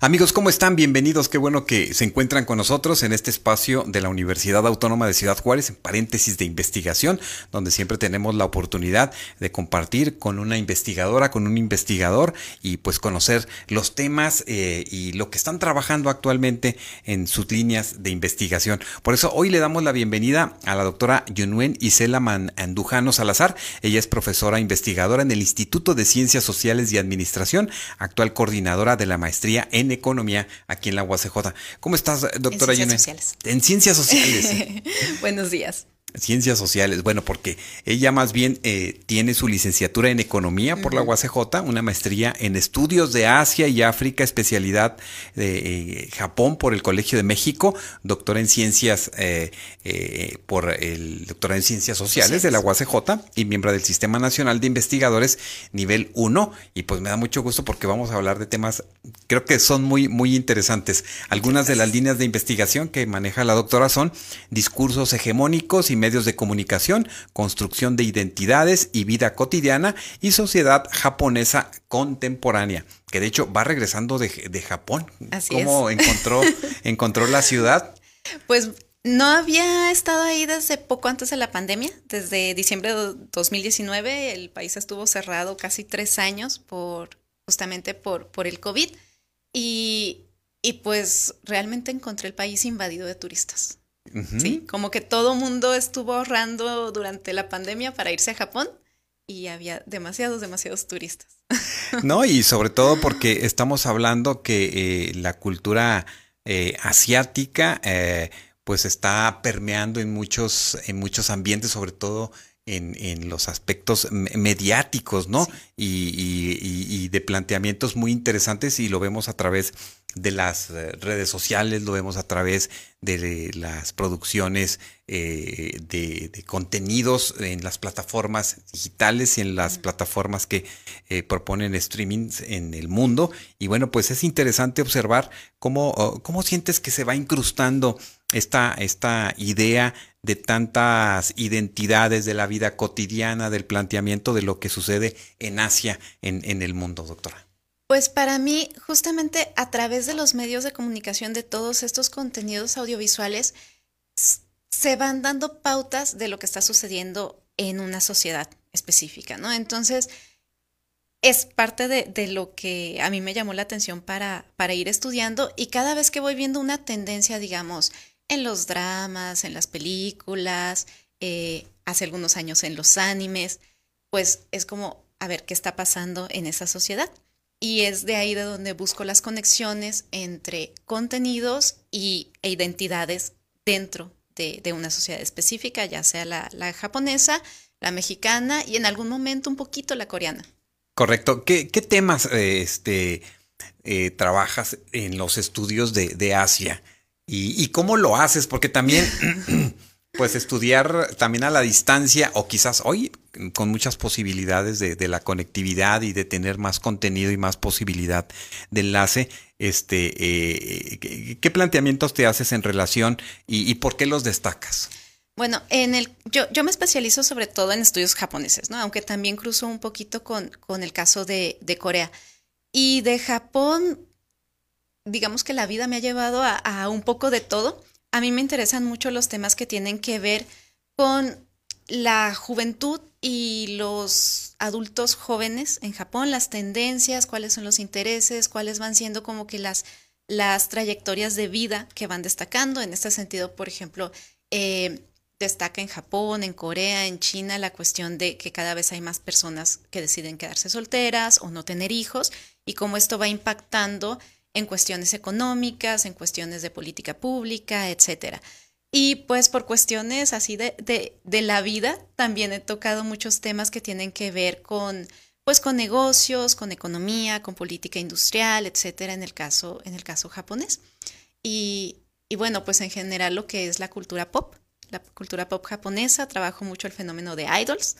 Amigos, ¿cómo están? Bienvenidos. Qué bueno que se encuentran con nosotros en este espacio de la Universidad Autónoma de Ciudad Juárez, en paréntesis de investigación, donde siempre tenemos la oportunidad de compartir con una investigadora, con un investigador y pues conocer los temas eh, y lo que están trabajando actualmente en sus líneas de investigación. Por eso hoy le damos la bienvenida a la doctora Yunuen Isela Andujano Salazar. Ella es profesora investigadora en el Instituto de Ciencias Sociales y Administración, actual coordinadora de la maestría en Economía aquí en la UACJ. ¿Cómo estás, doctora En ciencias sociales. En ciencias sociales. Buenos días. Ciencias sociales, bueno, porque ella más bien eh, tiene su licenciatura en economía por la UACJ, una maestría en estudios de Asia y África, especialidad de eh, Japón por el Colegio de México, doctora en ciencias eh, por el doctorado en ciencias sociales de la UACJ y miembro del Sistema Nacional de Investigadores nivel 1. Y pues me da mucho gusto porque vamos a hablar de temas, creo que son muy, muy interesantes. Algunas de las líneas de investigación que maneja la doctora son discursos hegemónicos y medios de comunicación, construcción de identidades y vida cotidiana y sociedad japonesa contemporánea, que de hecho va regresando de, Japón. Así ¿Cómo encontró, encontró la ciudad? Pues no había estado ahí desde poco antes de la pandemia, desde diciembre de 2019 el país estuvo cerrado casi tres años por justamente por, por el COVID y, y pues realmente encontré el país invadido de turistas. Sí, como que todo mundo estuvo ahorrando durante la pandemia para irse a Japón y había demasiados, demasiados turistas. No, y sobre todo porque estamos hablando que eh, la cultura eh, asiática eh, pues está permeando en muchos, en muchos ambientes, sobre todo en, en los aspectos mediáticos, ¿no? Y, y, de planteamientos muy interesantes y lo vemos a través de las eh, redes sociales, lo vemos a través de las producciones eh, de, contenidos en las plataformas digitales y en las plataformas que eh, proponen streaming en el mundo. Y bueno, pues es interesante observar cómo, oh, cómo sientes que se va incrustando esta, esta idea de tantas identidades de la vida cotidiana, del planteamiento de lo que sucede en Asia, en, en el mundo, doctora. Pues para mí, justamente a través de los medios de comunicación, de todos estos contenidos audiovisuales, se van dando pautas de lo que está sucediendo en una sociedad específica, ¿no? Entonces, es parte de, lo que a mí me llamó la atención para, para ir estudiando y cada vez que voy viendo una tendencia, digamos, en los dramas, en las películas, eh, hace algunos años en los animes, pues es como, a ver, ¿qué está pasando en esa sociedad? Y es de ahí de donde busco las conexiones entre contenidos y, e identidades dentro de, una sociedad específica, ya sea la, japonesa, la mexicana y en algún momento un poquito la coreana. Correcto. ¿Qué, temas este, eh, trabajas en los estudios de, Asia? ¿Y, ¿Y, cómo lo haces? Porque también pues estudiar también a la distancia o quizás hoy con muchas posibilidades de, la conectividad y de tener más contenido y más posibilidad de enlace, este, eh, ¿qué, planteamientos te haces en relación y, por qué los destacas? Bueno, en el, yo, yo, me especializo sobre todo en estudios japoneses, ¿no? Aunque también cruzo un poquito con, con el caso de, de, Corea. Y de Japón, digamos que la vida me ha llevado a, un poco de todo a mí me interesan mucho los temas que tienen que ver con la juventud y los adultos jóvenes en Japón, las tendencias, cuáles son los intereses, cuáles van siendo como que las, las trayectorias de vida que van destacando. En este sentido, por ejemplo, eh, destaca en Japón, en Corea, en China la cuestión de que cada vez hay más personas que deciden quedarse solteras o no tener hijos y cómo esto va impactando en cuestiones económicas, en cuestiones de política pública, etcétera. Y pues por cuestiones así de, de, la vida, también he tocado muchos temas que tienen que ver con, pues con negocios, con economía, con política industrial, etcétera, en el caso, en el caso japonés. Y, y bueno, pues en general lo que es la cultura pop, la cultura pop japonesa, trabajo mucho el fenómeno de idols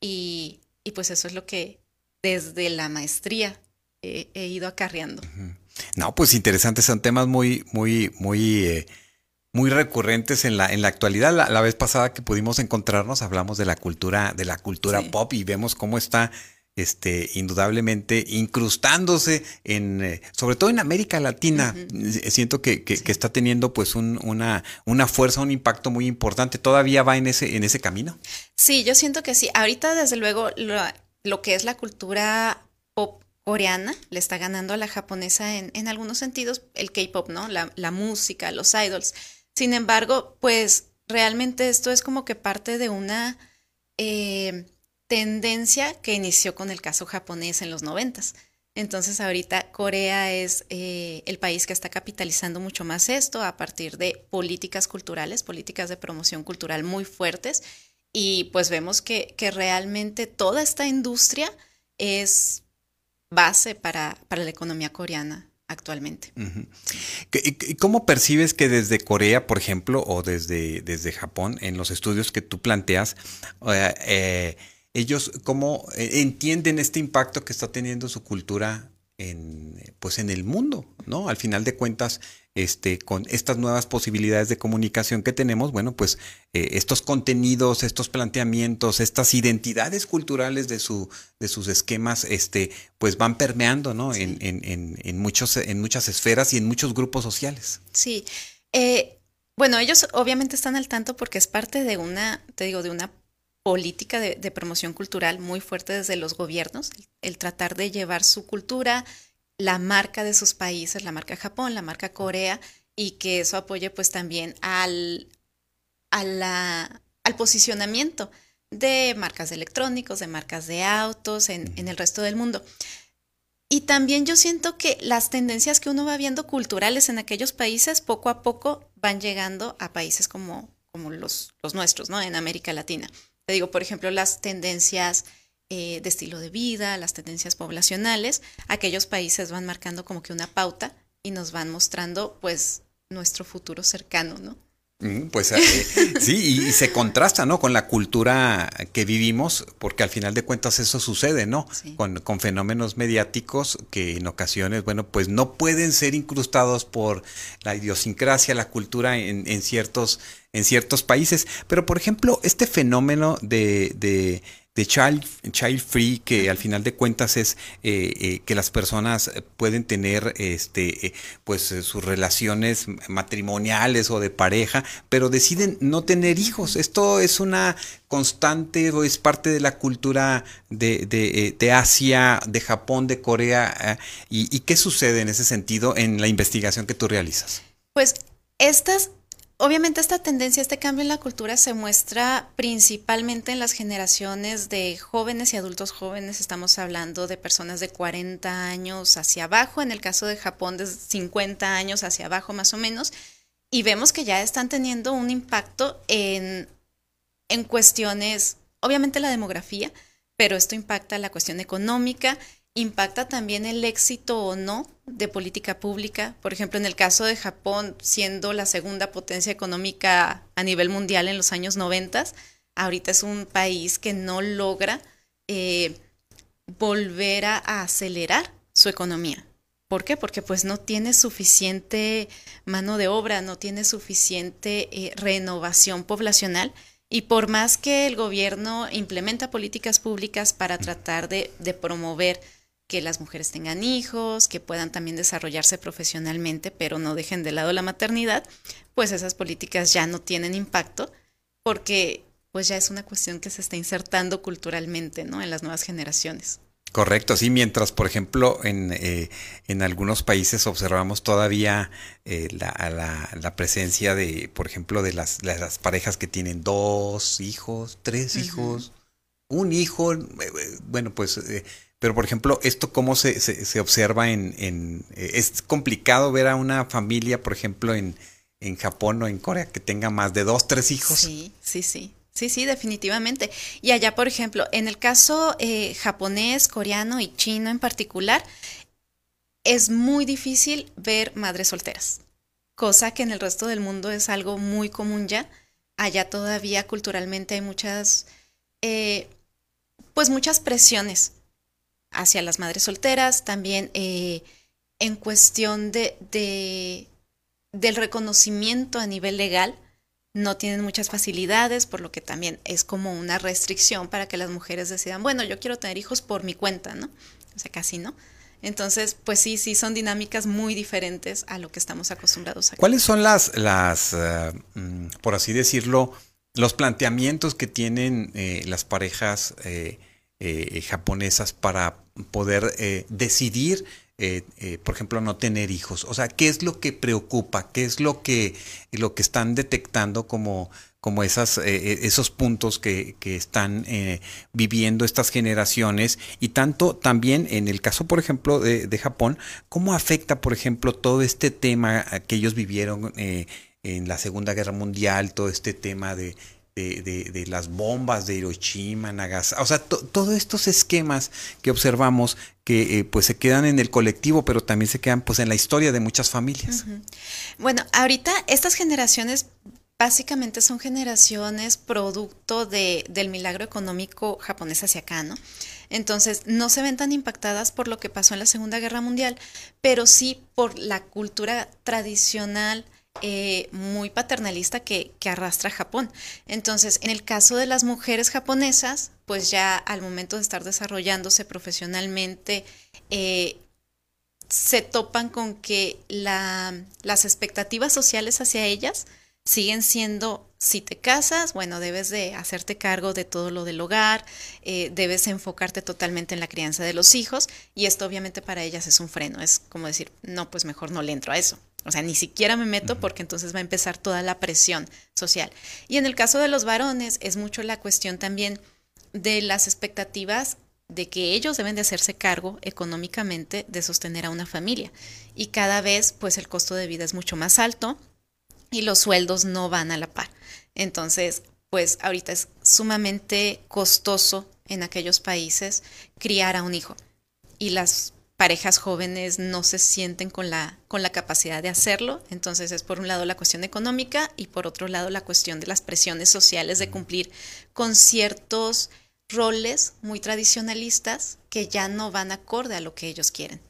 y, y pues eso es lo que desde la maestría he, he ido acarreando. No, pues interesante, son temas muy, muy, muy... Eh muy recurrentes en la, en la actualidad. La, la, vez pasada que pudimos encontrarnos hablamos de la cultura, de la cultura sí. pop y vemos cómo está este, indudablemente incrustándose en, eh, sobre todo en América Latina. Uh -huh. Siento que, que, sí. que, está teniendo pues un, una, una fuerza, un impacto muy importante. ¿Todavía va en ese, en ese camino? Sí, yo siento que sí. Ahorita, desde luego, lo, lo que es la cultura pop coreana le está ganando a la japonesa en, en algunos sentidos, el K-pop, ¿no? La, la música, los idols. Sin embargo, pues realmente esto es como que parte de una eh, tendencia que inició con el caso japonés en los noventas. Entonces ahorita Corea es eh, el país que está capitalizando mucho más esto a partir de políticas culturales, políticas de promoción cultural muy fuertes y pues vemos que, que realmente toda esta industria es base para, para la economía coreana actualmente. ¿Y cómo percibes que desde Corea, por ejemplo, o desde, desde Japón, en los estudios que tú planteas, eh, eh, ellos cómo entienden este impacto que está teniendo su cultura en, pues en el mundo, ¿no? Al final de cuentas, este, con estas nuevas posibilidades de comunicación que tenemos, bueno, pues eh, estos contenidos, estos planteamientos, estas identidades culturales de, su, de sus esquemas, este, pues van permeando, ¿no? Sí. En, en, en, muchos, en muchas esferas y en muchos grupos sociales. Sí. Eh, bueno, ellos obviamente están al tanto porque es parte de una, te digo, de una política de, de promoción cultural muy fuerte desde los gobiernos, el, el tratar de llevar su cultura, la marca de sus países, la marca Japón, la marca Corea, y que eso apoye pues también al, a la, al posicionamiento de marcas de electrónicos, de marcas de autos en, en, el resto del mundo. Y también yo siento que las tendencias que uno va viendo culturales en aquellos países poco a poco van llegando a países como, como los, los nuestros, ¿no? En América Latina. Te digo, por ejemplo, las tendencias eh, de estilo de vida, las tendencias poblacionales, aquellos países van marcando como que una pauta y nos van mostrando pues nuestro futuro cercano, ¿no? Pues eh, sí, y, y, se contrasta, ¿no? Con la cultura que vivimos, porque al final de cuentas eso sucede, ¿no? Sí. Con, con, fenómenos mediáticos que en ocasiones, bueno, pues no pueden ser incrustados por la idiosincrasia, la cultura en, en ciertos, en ciertos países. Pero, por ejemplo, este fenómeno de, de de child, child free, que al final de cuentas es eh, eh, que las personas pueden tener este, eh, pues sus relaciones matrimoniales o de pareja, pero deciden no tener hijos. Esto es una constante o es parte de la cultura de, de, de Asia, de Japón, de Corea. ¿y, ¿Y qué sucede en ese sentido en la investigación que tú realizas? Pues estas Obviamente esta tendencia, este cambio en la cultura se muestra principalmente en las generaciones de jóvenes y adultos jóvenes. Estamos hablando de personas de 40 años hacia abajo, en el caso de Japón de 50 años hacia abajo más o menos. Y vemos que ya están teniendo un impacto en, en cuestiones, obviamente la demografía, pero esto impacta la cuestión económica, impacta también el éxito o no de política pública. Por ejemplo, en el caso de Japón, siendo la segunda potencia económica a nivel mundial en los años 90, ahorita es un país que no logra eh, volver a, acelerar su economía. ¿Por qué? Porque pues no tiene suficiente mano de obra, no tiene suficiente eh, renovación poblacional. Y por más que el gobierno implementa políticas públicas para tratar de promover que las mujeres tengan hijos, que puedan también desarrollarse profesionalmente, pero no dejen de lado la maternidad, pues esas políticas ya no tienen impacto porque pues ya es una cuestión que se está insertando culturalmente, ¿no? En las nuevas generaciones. Correcto, sí, mientras, por ejemplo, en, eh, en algunos países observamos todavía eh, la, la, la, presencia de, por ejemplo, de las, las parejas que tienen dos hijos, tres uh -huh. hijos, un hijo, eh, bueno, pues eh, pero, por ejemplo, ¿esto cómo se, se, se observa en, en, Es complicado ver a una familia, por ejemplo, en, en Japón o en Corea que tenga más de dos, tres hijos. Sí, sí, sí. Sí, sí, definitivamente. Y allá, por ejemplo, en el caso eh, japonés, coreano y chino en particular, es muy difícil ver madres solteras, cosa que en el resto del mundo es algo muy común ya. allá todavía culturalmente hay muchas, eh, pues muchas presiones hacia las madres solteras, también eh, en cuestión de, de, del reconocimiento a nivel legal, no tienen muchas facilidades, por lo que también es como una restricción para que las mujeres decidan, bueno, yo quiero tener hijos por mi cuenta, ¿no? O sea, casi no. Entonces, pues sí, sí, son dinámicas muy diferentes a lo que estamos acostumbrados a. ¿Cuáles son las, las uh, por así decirlo, los planteamientos que tienen eh, las parejas eh, eh, japonesas para poder eh, decidir, eh, por ejemplo, no tener hijos? O sea, ¿qué es lo que preocupa? ¿Qué es lo que, lo que están detectando como, como esos puntos que, que están viviendo estas generaciones? Y tanto también en el caso, por ejemplo, de, de Japón, ¿cómo afecta, por ejemplo, todo este tema que ellos vivieron? en la Segunda Guerra Mundial, todo este tema de, de, de, las bombas de Hiroshima, Nagasaki, o sea, todos estos esquemas que observamos que eh, pues se quedan en el colectivo, pero también se quedan pues en la historia de muchas familias. Bueno, ahorita estas generaciones básicamente son generaciones producto de, del milagro económico japonés hacia acá, ¿no? Entonces, no se ven tan impactadas por lo que pasó en la Segunda Guerra Mundial, pero sí por la cultura tradicional eh, muy paternalista que, arrastra Japón. Entonces, en el caso de las mujeres japonesas, pues ya al momento de estar desarrollándose profesionalmente, eh, se topan con que las expectativas sociales hacia ellas siguen siendo, si te casas, bueno, debes de hacerte cargo de todo lo del hogar, eh, debes enfocarte totalmente en la crianza de los hijos, y esto obviamente para ellas es un freno, es como decir, no, pues mejor no le entro a eso. O sea, ni siquiera me meto porque entonces va a empezar toda la presión social. Y en el caso de los varones es mucho la cuestión también de las expectativas de que ellos deben de hacerse cargo económicamente de sostener a una familia. Y cada vez pues el costo de vida es mucho más alto y los sueldos no van a la par. Entonces, pues ahorita es sumamente costoso en aquellos países criar a un hijo. Y las parejas jóvenes no se sienten con la, con la capacidad de hacerlo. Entonces es por un lado la cuestión económica y por otro lado la cuestión de las presiones sociales de cumplir con ciertos roles muy tradicionalistas que ya no van acorde a lo que ellos quieren.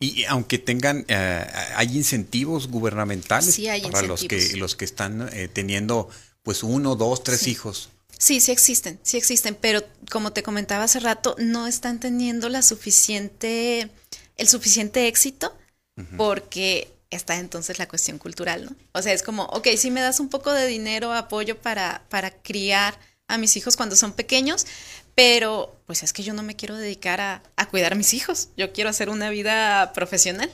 Y aunque tengan, eh, hay incentivos gubernamentales para los que los que están eh, teniendo pues uno, dos, tres hijos. Sí, sí existen, sí existen, pero como te comentaba hace rato, no están teniendo la suficiente, el suficiente éxito porque está entonces la cuestión cultural, ¿no? O sea, es como, ok, si me das un poco de dinero, apoyo para, para criar a mis hijos cuando son pequeños, pero pues es que yo no me quiero dedicar a, a cuidar a mis hijos, yo quiero hacer una vida profesional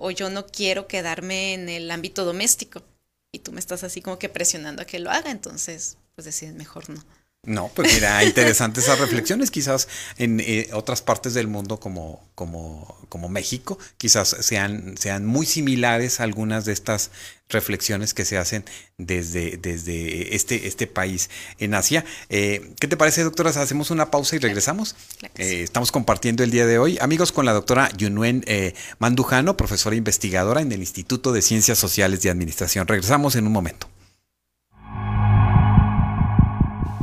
o yo no quiero quedarme en el ámbito doméstico y tú me estás así como que presionando a que lo haga, entonces pues deciden mejor no. No, pues mira, interesantes esas reflexiones. Quizás en eh, otras partes del mundo como, como, como México, quizás sean, sean muy similares algunas de estas reflexiones que se hacen desde, desde este, este país en Asia. Eh, ¿Qué te parece, doctora? Hacemos una pausa y regresamos. Eh, estamos compartiendo el día de hoy, amigos, con la doctora Yunuen Mandujano, profesora investigadora en el Instituto de Ciencias Sociales y Administración. Regresamos en un momento.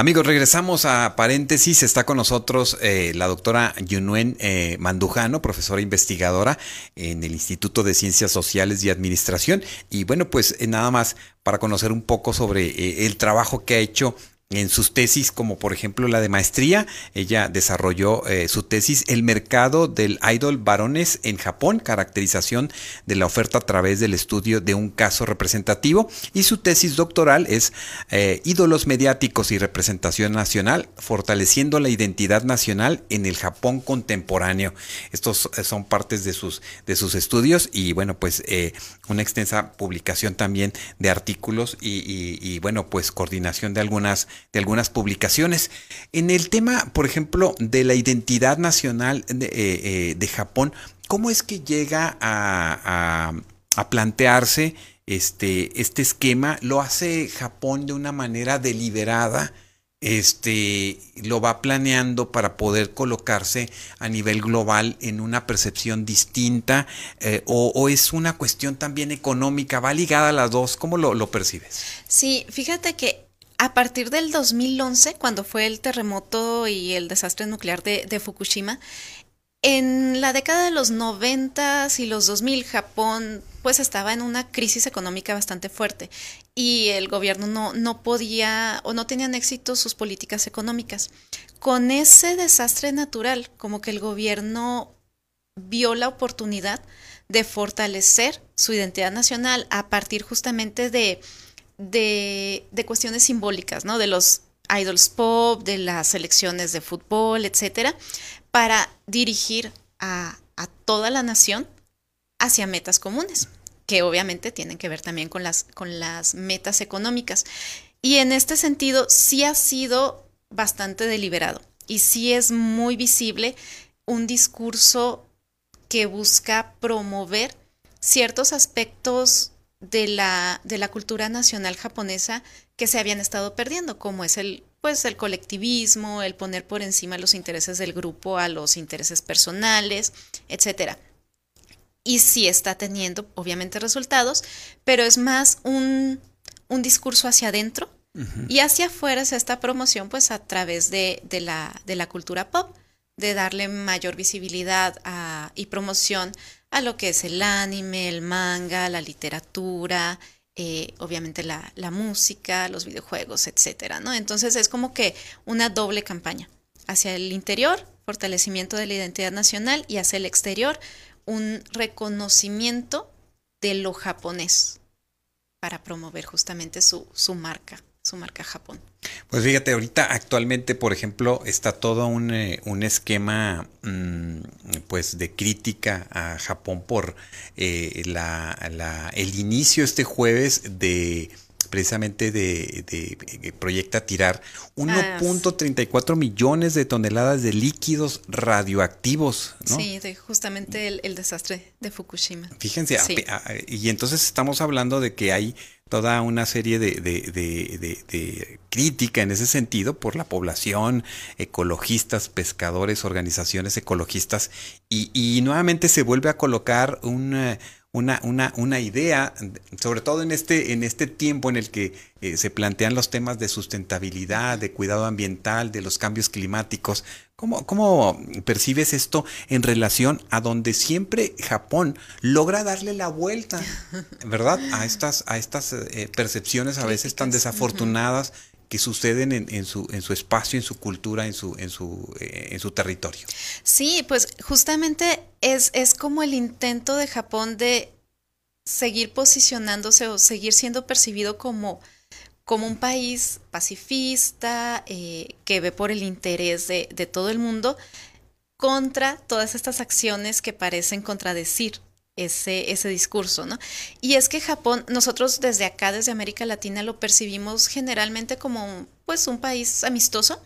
Amigos, regresamos a paréntesis. Está con nosotros eh, la doctora Yunuen eh, Mandujano, profesora investigadora en el Instituto de Ciencias Sociales y Administración. Y bueno, pues eh, nada más para conocer un poco sobre el trabajo que ha hecho en sus tesis, como por ejemplo la de maestría. Ella desarrolló eh, su tesis El mercado del idol varones en Japón, caracterización de la oferta a través del estudio de un caso representativo. Y su tesis doctoral es eh, Ídolos mediáticos y representación nacional, fortaleciendo la identidad nacional en el Japón contemporáneo. Estos eh, son partes de sus, de sus estudios y bueno, pues una extensa publicación también de artículos y bueno, pues coordinación de algunas de algunas publicaciones. En el tema, por ejemplo, de la identidad nacional de, eh, de Japón, ¿cómo es que llega a, a, plantearse este, este esquema? ¿Lo hace Japón de una manera deliberada? este, lo va planeando para poder colocarse a nivel global en una percepción distinta eh, o, es una cuestión también económica, va ligada a las dos, ¿cómo lo, lo percibes? Sí, fíjate que a partir del 2011, cuando fue el terremoto y el desastre nuclear de, Fukushima, en la década de los 90 y los 2000, Japón pues estaba en una crisis económica bastante fuerte y el gobierno no, no podía o no tenían éxito sus políticas económicas. Con ese desastre natural, como que el gobierno vio la oportunidad de fortalecer su identidad nacional a partir justamente de, de, de cuestiones simbólicas, ¿no? De los idols pop, de las selecciones de fútbol, etcétera, para dirigir a, toda la nación hacia metas comunes, que obviamente tienen que ver también con las, con las metas económicas. Y en este sentido sí ha sido bastante deliberado y sí es muy visible un discurso que busca promover ciertos aspectos de la, de la cultura nacional japonesa que se habían estado perdiendo, como es el pues el colectivismo, el poner por encima los intereses del grupo a los intereses personales, etcétera. Y sí está teniendo, obviamente, resultados, pero es más un, un discurso hacia adentro y hacia afuera es esta promoción, pues a través de, de, la, de la cultura pop, de darle mayor visibilidad a, y promoción a lo que es el anime, el manga, la literatura, eh, obviamente la, la, música, los videojuegos, etcétera, ¿no? Entonces es como que una doble campaña. Hacia el interior, fortalecimiento de la identidad nacional y hacia el exterior, un reconocimiento de lo japonés para promover justamente su, su marca su marca Japón. Pues fíjate, ahorita actualmente, por ejemplo, está todo un, eh, un esquema mm, pues de crítica a Japón por eh, la, la, el inicio este jueves de precisamente de, de, proyecta tirar 1.34 millones de toneladas de líquidos radioactivos. ¿no? Sí, de justamente el, el, desastre de Fukushima. Fíjense, sí. a, a, y entonces estamos hablando de que hay toda una serie de, de, de, de, crítica en ese sentido por la población, ecologistas, pescadores, organizaciones ecologistas, y, y nuevamente se vuelve a colocar un una, una, una idea, sobre todo en este, en este tiempo en el que eh, se plantean los temas de sustentabilidad, de cuidado ambiental, de los cambios climáticos. ¿Cómo, ¿Cómo percibes esto en relación a donde siempre Japón logra darle la vuelta, ¿verdad? A estas, a estas eh, percepciones a veces tan desafortunadas que suceden en, su, en su espacio, en su cultura, en su, en su, eh, en su territorio. Sí, pues justamente es, es como el intento de Japón de seguir posicionándose o seguir siendo percibido como, como un país pacifista, eh, que ve por el interés de, de todo el mundo, contra todas estas acciones que parecen contradecir ese, ese discurso, ¿no? Y es que Japón, nosotros desde acá, desde América Latina, lo percibimos generalmente como pues un país amistoso,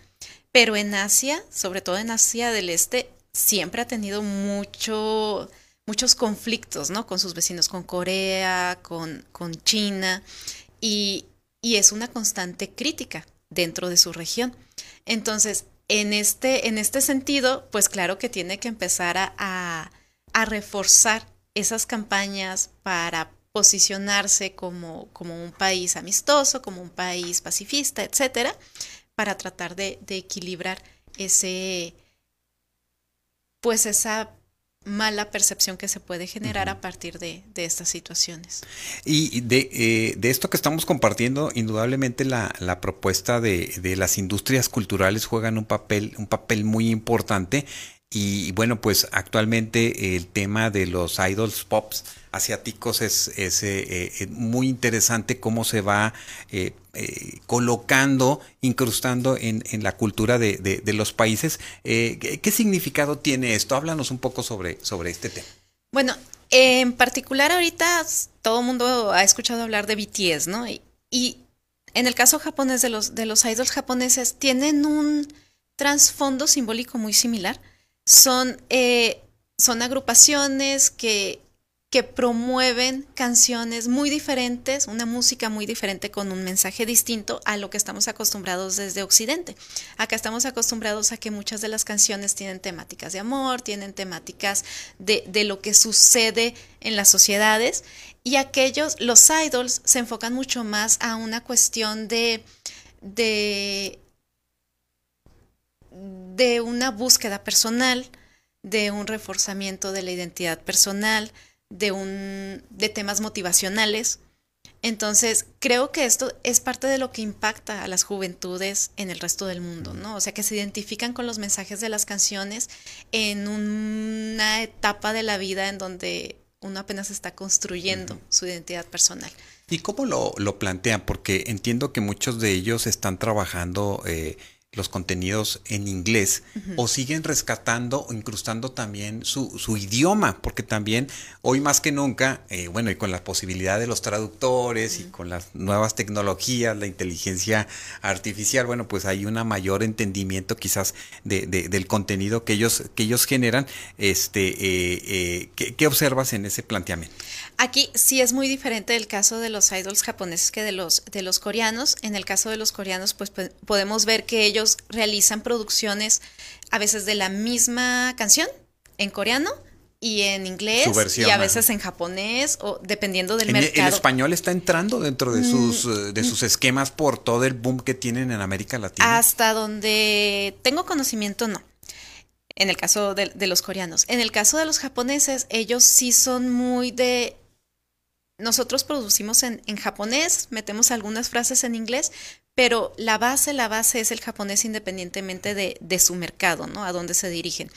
pero en Asia, sobre todo en Asia del Este, siempre ha tenido mucho, muchos conflictos, ¿no? Con sus vecinos, con Corea, con, con China, y, y es una constante crítica dentro de su región. Entonces, en este, en este sentido, pues claro que tiene que empezar a, a, a reforzar esas campañas para posicionarse como, como, un país amistoso, como un país pacifista, etcétera, para tratar de, de equilibrar ese, pues esa mala percepción que se puede generar uh -huh. a partir de, de, estas situaciones. Y de, eh, de, esto que estamos compartiendo, indudablemente la, la propuesta de, de, las industrias culturales juegan un papel, un papel muy importante y bueno, pues actualmente el tema de los idols pops asiáticos es, es eh, eh, muy interesante cómo se va eh, colocando, incrustando en, en la cultura de, de, los países. ¿qué, ¿qué, significado tiene esto? Háblanos un poco sobre, sobre este tema. Bueno, en particular ahorita todo el mundo ha escuchado hablar de BTS, ¿no? Y, y en el caso japonés de los, de los idols japoneses, tienen un trasfondo simbólico muy similar. Son, eh, son agrupaciones que que promueven canciones muy diferentes, una música muy diferente con un mensaje distinto a lo que estamos acostumbrados desde Occidente. Acá estamos acostumbrados a que muchas de las canciones tienen temáticas de amor, tienen temáticas de, de lo que sucede en las sociedades y aquellos, los idols, se enfocan mucho más a una cuestión de, de, de una búsqueda personal, de un reforzamiento de la identidad personal, de, un, de temas motivacionales. Entonces, creo que esto es parte de lo que impacta a las juventudes en el resto del mundo, ¿no? O sea, que se identifican con los mensajes de las canciones en una etapa de la vida en donde uno apenas está construyendo su identidad personal. ¿Y cómo lo, lo, plantean? Porque entiendo que muchos de ellos están trabajando eh, los contenidos en inglés o siguen rescatando o incrustando también su, su, idioma, porque también hoy más que nunca, eh, bueno, y con la posibilidad de los traductores y con las nuevas tecnologías, la inteligencia artificial, bueno, pues hay un mayor entendimiento quizás de, del contenido que ellos, que ellos generan. Este, eh, eh, ¿qué, ¿qué, observas en ese planteamiento? Aquí sí es muy diferente el caso de los idols japoneses que de los, de los coreanos. En el caso de los coreanos, pues podemos ver que ellos realizan producciones a veces de la misma canción en coreano y en inglés y a veces en japonés o dependiendo del mercado. El español está entrando dentro de sus, mm, de sus esquemas por todo el boom que tienen en América Latina. Hasta donde tengo conocimiento, no. En el caso de, de los coreanos. En el caso de los japoneses, ellos sí son muy de nosotros producimos en, en, japonés, metemos algunas frases en inglés, pero la base, la base es el japonés independientemente de, de su mercado, ¿no? A dónde se dirigen.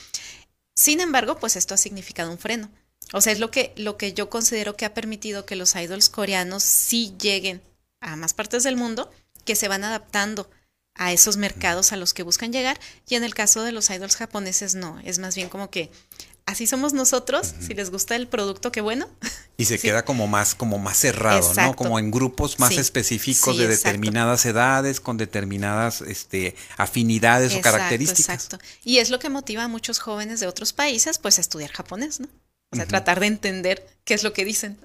Sin embargo, pues esto ha significado un freno. O sea, es lo que, lo que yo considero que ha permitido que los idols coreanos sí lleguen a más partes del mundo, que se van adaptando a esos mercados a los que buscan llegar. Y en el caso de los idols japoneses, no. Es más bien como que así somos nosotros, si les gusta el producto, qué bueno. Y se queda como más, como más cerrado, ¿no? Como en grupos más específicos de determinadas edades, con determinadas este, afinidades o características. Exacto. Y es lo que motiva a muchos jóvenes de otros países, pues, a estudiar japonés, ¿no? O sea, tratar de entender qué es lo que dicen.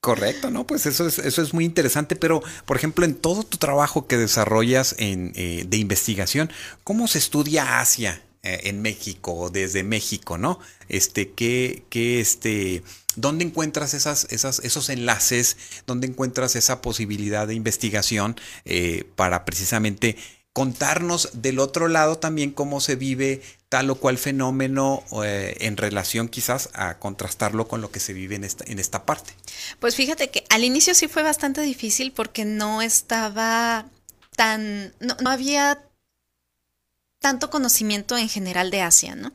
Correcto, ¿no? Pues eso es, eso es muy interesante, pero por ejemplo, en todo tu trabajo que desarrollas en, eh, de investigación, ¿cómo se estudia Asia en México, desde México, ¿no? Este, ¿qué, qué, este, ¿dónde encuentras esas, esas, esos enlaces? ¿Dónde encuentras esa posibilidad de investigación eh, para precisamente contarnos del otro lado también cómo se vive tal o cual fenómeno eh, en relación quizás a contrastarlo con lo que se vive en esta, en esta parte? Pues fíjate que al inicio sí fue bastante difícil porque no estaba tan, no, no había tanto conocimiento en general de Asia, ¿no?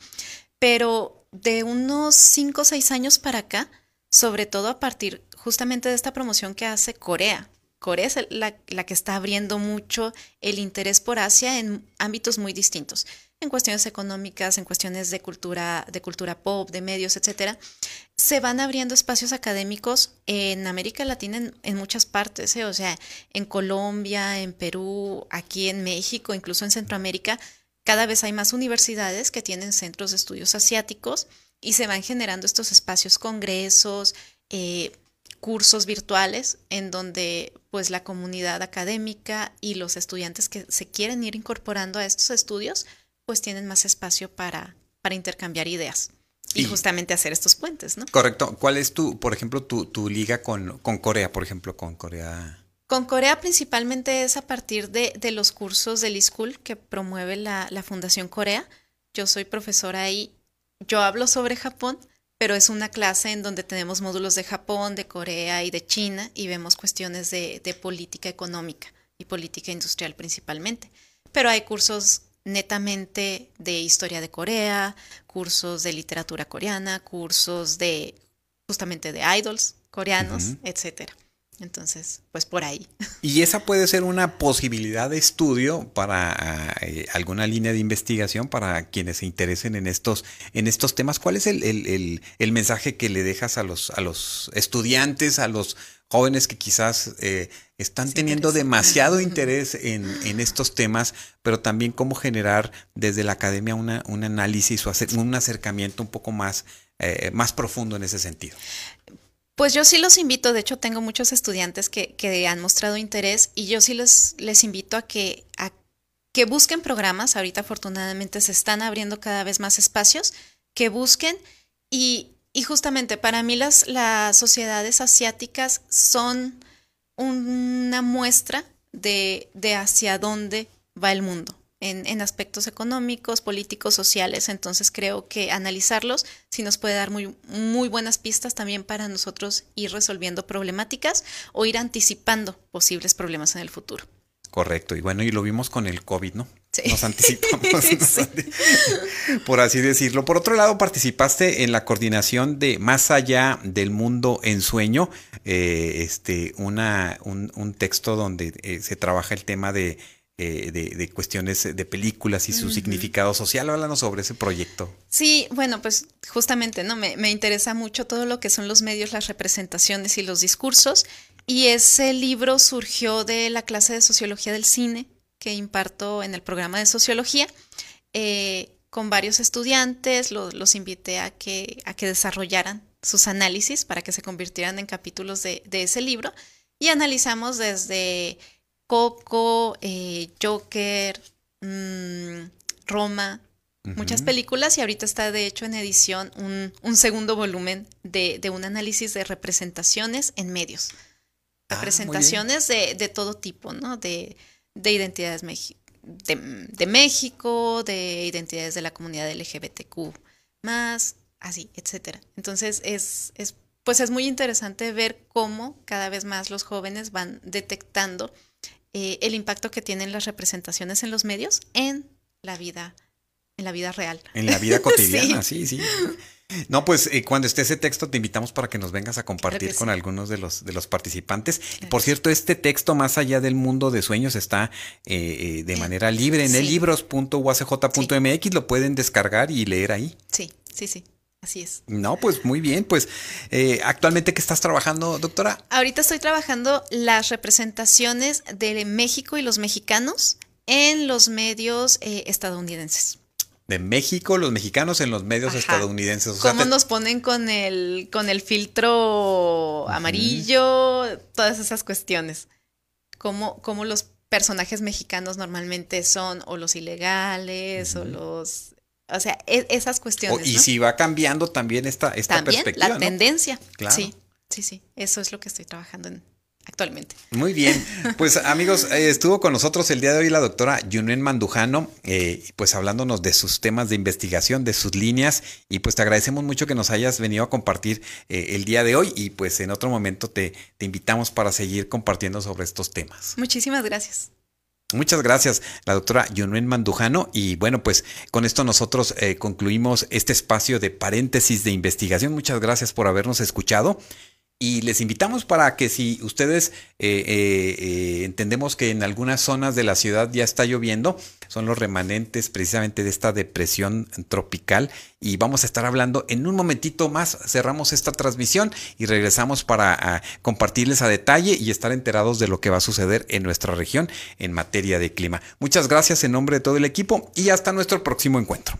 Pero de unos 5 o 6 años para acá, sobre todo a partir justamente de esta promoción que hace Corea. Corea es la, la, que está abriendo mucho el interés por Asia en ámbitos muy distintos, en cuestiones económicas, en cuestiones de cultura, de cultura pop, de medios, etcétera. Se van abriendo espacios académicos en América Latina en, muchas partes, ¿eh? o sea, en Colombia, en Perú, aquí en México, incluso en Centroamérica, cada vez hay más universidades que tienen centros de estudios asiáticos y se van generando estos espacios, congresos, eh, cursos virtuales en donde pues la comunidad académica y los estudiantes que se quieren ir incorporando a estos estudios pues tienen más espacio para, para intercambiar ideas y, justamente hacer estos puentes, ¿no? Correcto. ¿Cuál es tu, por ejemplo, tu, tu liga con, con Corea, por ejemplo, con Corea? Con Corea principalmente es a partir de, de los cursos del eSchool que promueve la, la, Fundación Corea. Yo soy profesora ahí. Yo hablo sobre Japón, pero es una clase en donde tenemos módulos de Japón, de Corea y de China y vemos cuestiones de, de política económica y política industrial principalmente. Pero hay cursos netamente de historia de Corea, cursos de literatura coreana, cursos de justamente de idols coreanos, etcétera. Entonces, pues por ahí. Y esa puede ser una posibilidad de estudio para eh, alguna línea de investigación para quienes se interesen en estos, en estos temas. ¿Cuál es el, el, el, mensaje que le dejas a los, a los estudiantes, a los jóvenes que quizás eh, están teniendo demasiado interés en, en, estos temas, pero también cómo generar desde la academia una, un análisis o hacer un acercamiento un poco más, eh, más profundo en ese sentido? Pues yo sí los invito, de hecho tengo muchos estudiantes que, que han mostrado interés y yo sí les, invito a que, a que busquen programas, ahorita afortunadamente se están abriendo cada vez más espacios, que busquen y, y justamente para mí las, las sociedades asiáticas son una muestra de, de hacia dónde va el mundo en, aspectos económicos, políticos, sociales. Entonces creo que analizarlos sí nos puede dar muy, muy buenas pistas también para nosotros ir resolviendo problemáticas o ir anticipando posibles problemas en el futuro. Correcto, y bueno, y lo vimos con el COVID, ¿no? Nos anticipamos, por así decirlo. Por otro lado, participaste en la coordinación de Más allá del mundo en sueño, eh, este, una, un, un, texto donde eh, se trabaja el tema de eh, de, cuestiones de películas y su significado social. Háblanos sobre ese proyecto. Sí, bueno, pues justamente, ¿no? Me, me, interesa mucho todo lo que son los medios, las representaciones y los discursos. Y ese libro surgió de la clase de sociología del cine que imparto en el programa de sociología. Eh, con varios estudiantes, los invité a que, a que desarrollaran sus análisis para que se convirtieran en capítulos de, de ese libro. Y analizamos desde Coco, eh, Joker, mm, Roma, muchas películas y ahorita está de hecho en edición un, segundo volumen de, un análisis de representaciones en medios. Ah, representaciones de, todo tipo, ¿no? De, identidades de, México, de identidades de la comunidad LGBTQ, más, así, etcétera. Entonces es, es, pues es muy interesante ver cómo cada vez más los jóvenes van detectando eh, el impacto que tienen las representaciones en los medios en la vida, en la vida real. En la vida cotidiana, sí, sí. No, pues eh, cuando esté ese texto te invitamos para que nos vengas a compartir con algunos de los, de los participantes. Por cierto, este texto más allá del mundo de sueños está eh, de manera libre en el libros.uacj.mx, lo pueden descargar y leer ahí. Sí, sí, sí. Así es. No, pues muy bien. Pues eh, actualmente, ¿qué estás trabajando, doctora? Ahorita estoy trabajando las representaciones de México y los mexicanos en los medios eh, estadounidenses. De México, los mexicanos en los medios estadounidenses. ¿Cómo nos ponen con el, con el filtro amarillo? Todas esas cuestiones. ¿Cómo, cómo los personajes mexicanos normalmente son o los ilegales o los o sea, e, esas cuestiones. y si va cambiando también esta, esta también, perspectiva. La tendencia. Sí, sí, sí. Eso es lo que estoy trabajando en, actualmente. Muy bien. Pues amigos, eh, estuvo con nosotros el día de hoy la doctora Yunen Mandujano, eh, pues hablándonos de sus temas de investigación, de sus líneas, y pues te agradecemos mucho que nos hayas venido a compartir eh, el día de hoy y pues en otro momento te, te invitamos para seguir compartiendo sobre estos temas. Muchísimas gracias. Muchas gracias, la doctora Yunuen Mandujano. Y bueno, pues con esto nosotros eh, concluimos este espacio de paréntesis de investigación. Muchas gracias por habernos escuchado. Y les invitamos para que si ustedes eh, eh, eh, entendemos que en algunas zonas de la ciudad ya está lloviendo, son los remanentes precisamente de esta depresión tropical. Y vamos a estar hablando en un momentito más. Cerramos esta transmisión y regresamos para ah, compartirles a detalle y estar enterados de lo que va a suceder en nuestra región en materia de clima. Muchas gracias en nombre de todo el equipo y hasta nuestro próximo encuentro.